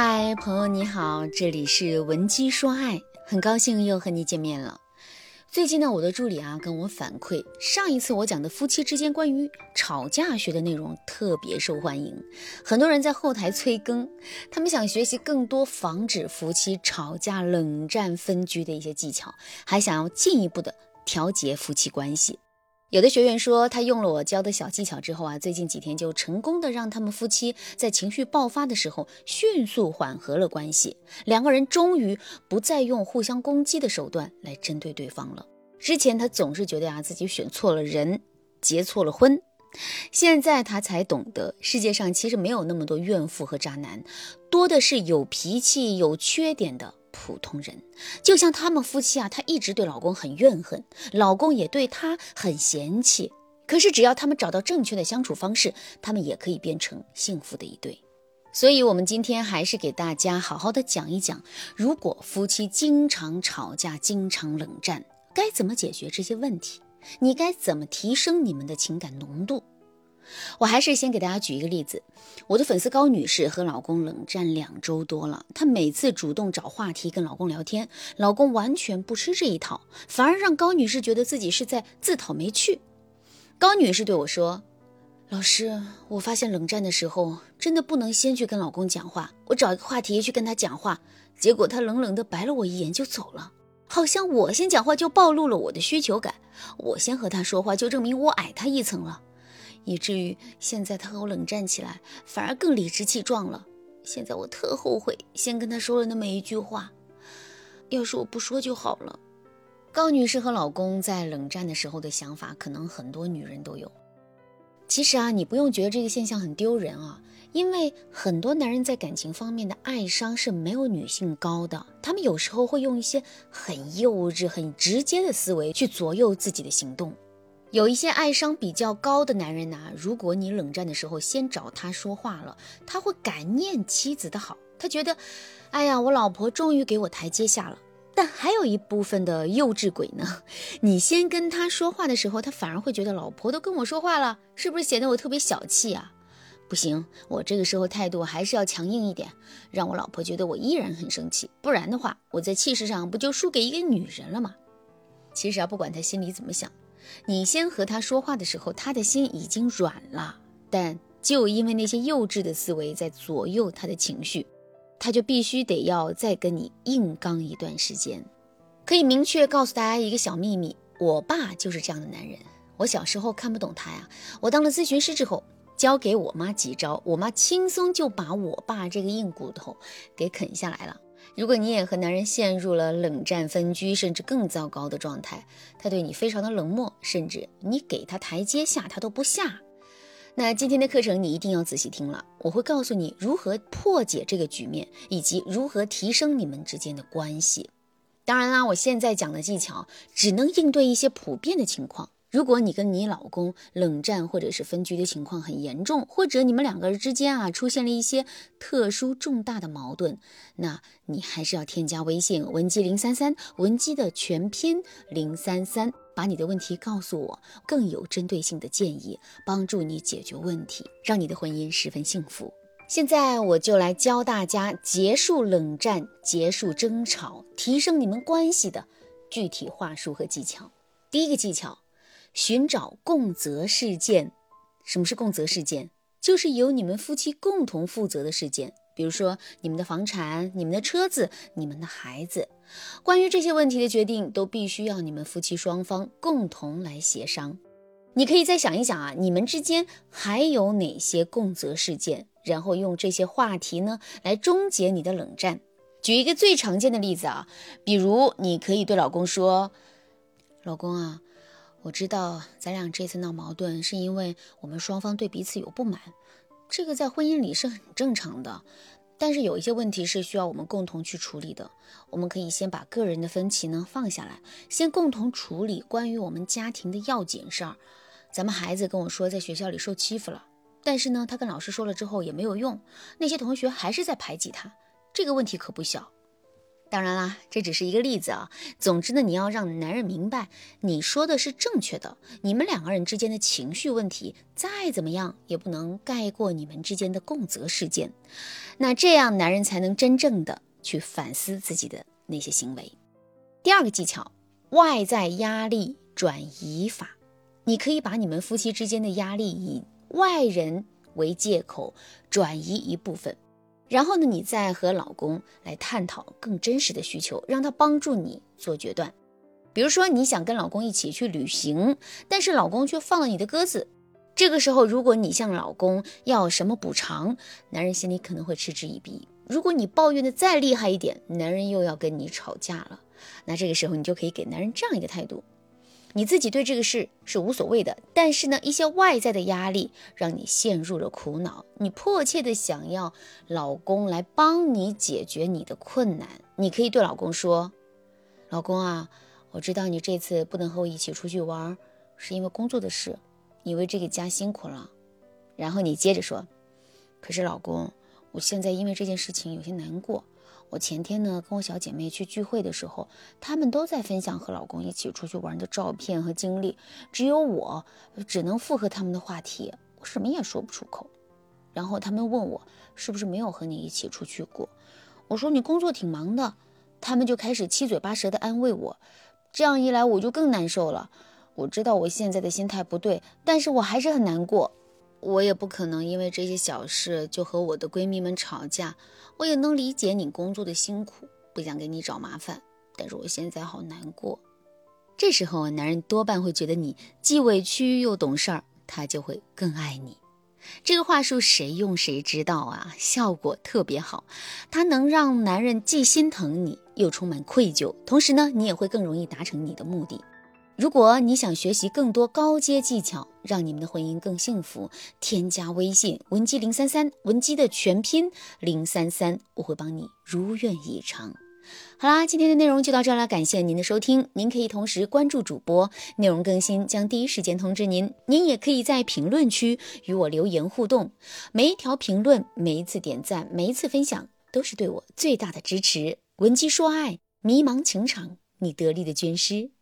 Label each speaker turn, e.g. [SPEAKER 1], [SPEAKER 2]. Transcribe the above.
[SPEAKER 1] 嗨，朋友你好，这里是文姬说爱，很高兴又和你见面了。最近呢，我的助理啊跟我反馈，上一次我讲的夫妻之间关于吵架学的内容特别受欢迎，很多人在后台催更，他们想学习更多防止夫妻吵架、冷战、分居的一些技巧，还想要进一步的调节夫妻关系。有的学员说，他用了我教的小技巧之后啊，最近几天就成功的让他们夫妻在情绪爆发的时候迅速缓和了关系，两个人终于不再用互相攻击的手段来针对对方了。之前他总是觉得啊自己选错了人，结错了婚，现在他才懂得，世界上其实没有那么多怨妇和渣男，多的是有脾气、有缺点的。普通人就像他们夫妻啊，她一直对老公很怨恨，老公也对她很嫌弃。可是只要他们找到正确的相处方式，他们也可以变成幸福的一对。所以，我们今天还是给大家好好的讲一讲，如果夫妻经常吵架、经常冷战，该怎么解决这些问题？你该怎么提升你们的情感浓度？我还是先给大家举一个例子，我的粉丝高女士和老公冷战两周多了，她每次主动找话题跟老公聊天，老公完全不吃这一套，反而让高女士觉得自己是在自讨没趣。高女士对我说：“老师，我发现冷战的时候真的不能先去跟老公讲话，我找一个话题去跟他讲话，结果他冷冷的白了我一眼就走了，好像我先讲话就暴露了我的需求感，我先和他说话就证明我矮他一层了。”以至于现在他和我冷战起来，反而更理直气壮了。现在我特后悔，先跟他说了那么一句话。要是我不说就好了。高女士和老公在冷战的时候的想法，可能很多女人都有。其实啊，你不用觉得这个现象很丢人啊，因为很多男人在感情方面的爱商是没有女性高的，他们有时候会用一些很幼稚、很直接的思维去左右自己的行动。有一些爱商比较高的男人呢，如果你冷战的时候先找他说话了，他会感念妻子的好，他觉得，哎呀，我老婆终于给我台阶下了。但还有一部分的幼稚鬼呢，你先跟他说话的时候，他反而会觉得老婆都跟我说话了，是不是显得我特别小气啊？不行，我这个时候态度还是要强硬一点，让我老婆觉得我依然很生气，不然的话，我在气势上不就输给一个女人了吗？其实啊，不管他心里怎么想。你先和他说话的时候，他的心已经软了，但就因为那些幼稚的思维在左右他的情绪，他就必须得要再跟你硬刚一段时间。可以明确告诉大家一个小秘密：我爸就是这样的男人。我小时候看不懂他呀，我当了咨询师之后，教给我妈几招，我妈轻松就把我爸这个硬骨头给啃下来了。如果你也和男人陷入了冷战、分居，甚至更糟糕的状态，他对你非常的冷漠，甚至你给他台阶下他都不下，那今天的课程你一定要仔细听了，我会告诉你如何破解这个局面，以及如何提升你们之间的关系。当然啦，我现在讲的技巧只能应对一些普遍的情况。如果你跟你老公冷战或者是分居的情况很严重，或者你们两个人之间啊出现了一些特殊重大的矛盾，那你还是要添加微信文姬零三三，文姬的全拼零三三，把你的问题告诉我，更有针对性的建议，帮助你解决问题，让你的婚姻十分幸福。现在我就来教大家结束冷战、结束争吵、提升你们关系的具体话术和技巧。第一个技巧。寻找共责事件，什么是共责事件？就是由你们夫妻共同负责的事件，比如说你们的房产、你们的车子、你们的孩子。关于这些问题的决定，都必须要你们夫妻双方共同来协商。你可以再想一想啊，你们之间还有哪些共责事件？然后用这些话题呢来终结你的冷战。举一个最常见的例子啊，比如你可以对老公说：“老公啊。”我知道咱俩这次闹矛盾，是因为我们双方对彼此有不满，这个在婚姻里是很正常的。但是有一些问题是需要我们共同去处理的。我们可以先把个人的分歧呢放下来，先共同处理关于我们家庭的要紧事儿。咱们孩子跟我说在学校里受欺负了，但是呢，他跟老师说了之后也没有用，那些同学还是在排挤他，这个问题可不小。当然啦，这只是一个例子啊。总之呢，你要让男人明白你说的是正确的。你们两个人之间的情绪问题再怎么样也不能盖过你们之间的共责事件。那这样男人才能真正的去反思自己的那些行为。第二个技巧，外在压力转移法。你可以把你们夫妻之间的压力以外人为借口转移一部分。然后呢，你再和老公来探讨更真实的需求，让他帮助你做决断。比如说，你想跟老公一起去旅行，但是老公却放了你的鸽子。这个时候，如果你向老公要什么补偿，男人心里可能会嗤之以鼻。如果你抱怨的再厉害一点，男人又要跟你吵架了。那这个时候，你就可以给男人这样一个态度。你自己对这个事是无所谓的，但是呢，一些外在的压力让你陷入了苦恼，你迫切的想要老公来帮你解决你的困难。你可以对老公说：“老公啊，我知道你这次不能和我一起出去玩，是因为工作的事，你为这个家辛苦了。”然后你接着说：“可是老公，我现在因为这件事情有些难过。”我前天呢，跟我小姐妹去聚会的时候，她们都在分享和老公一起出去玩的照片和经历，只有我只能附和他们的话题，我什么也说不出口。然后他们问我是不是没有和你一起出去过，我说你工作挺忙的，他们就开始七嘴八舌的安慰我，这样一来我就更难受了。我知道我现在的心态不对，但是我还是很难过。我也不可能因为这些小事就和我的闺蜜们吵架。我也能理解你工作的辛苦，不想给你找麻烦，但是我现在好难过。这时候，男人多半会觉得你既委屈又懂事儿，他就会更爱你。这个话术谁用谁知道啊，效果特别好。它能让男人既心疼你，又充满愧疚，同时呢，你也会更容易达成你的目的。如果你想学习更多高阶技巧，让你们的婚姻更幸福，添加微信文姬零三三，文姬的全拼零三三，我会帮你如愿以偿。好啦，今天的内容就到这了，感谢您的收听。您可以同时关注主播，内容更新将第一时间通知您。您也可以在评论区与我留言互动，每一条评论、每一次点赞、每一次分享，都是对我最大的支持。文姬说爱，迷茫情场，你得力的军师。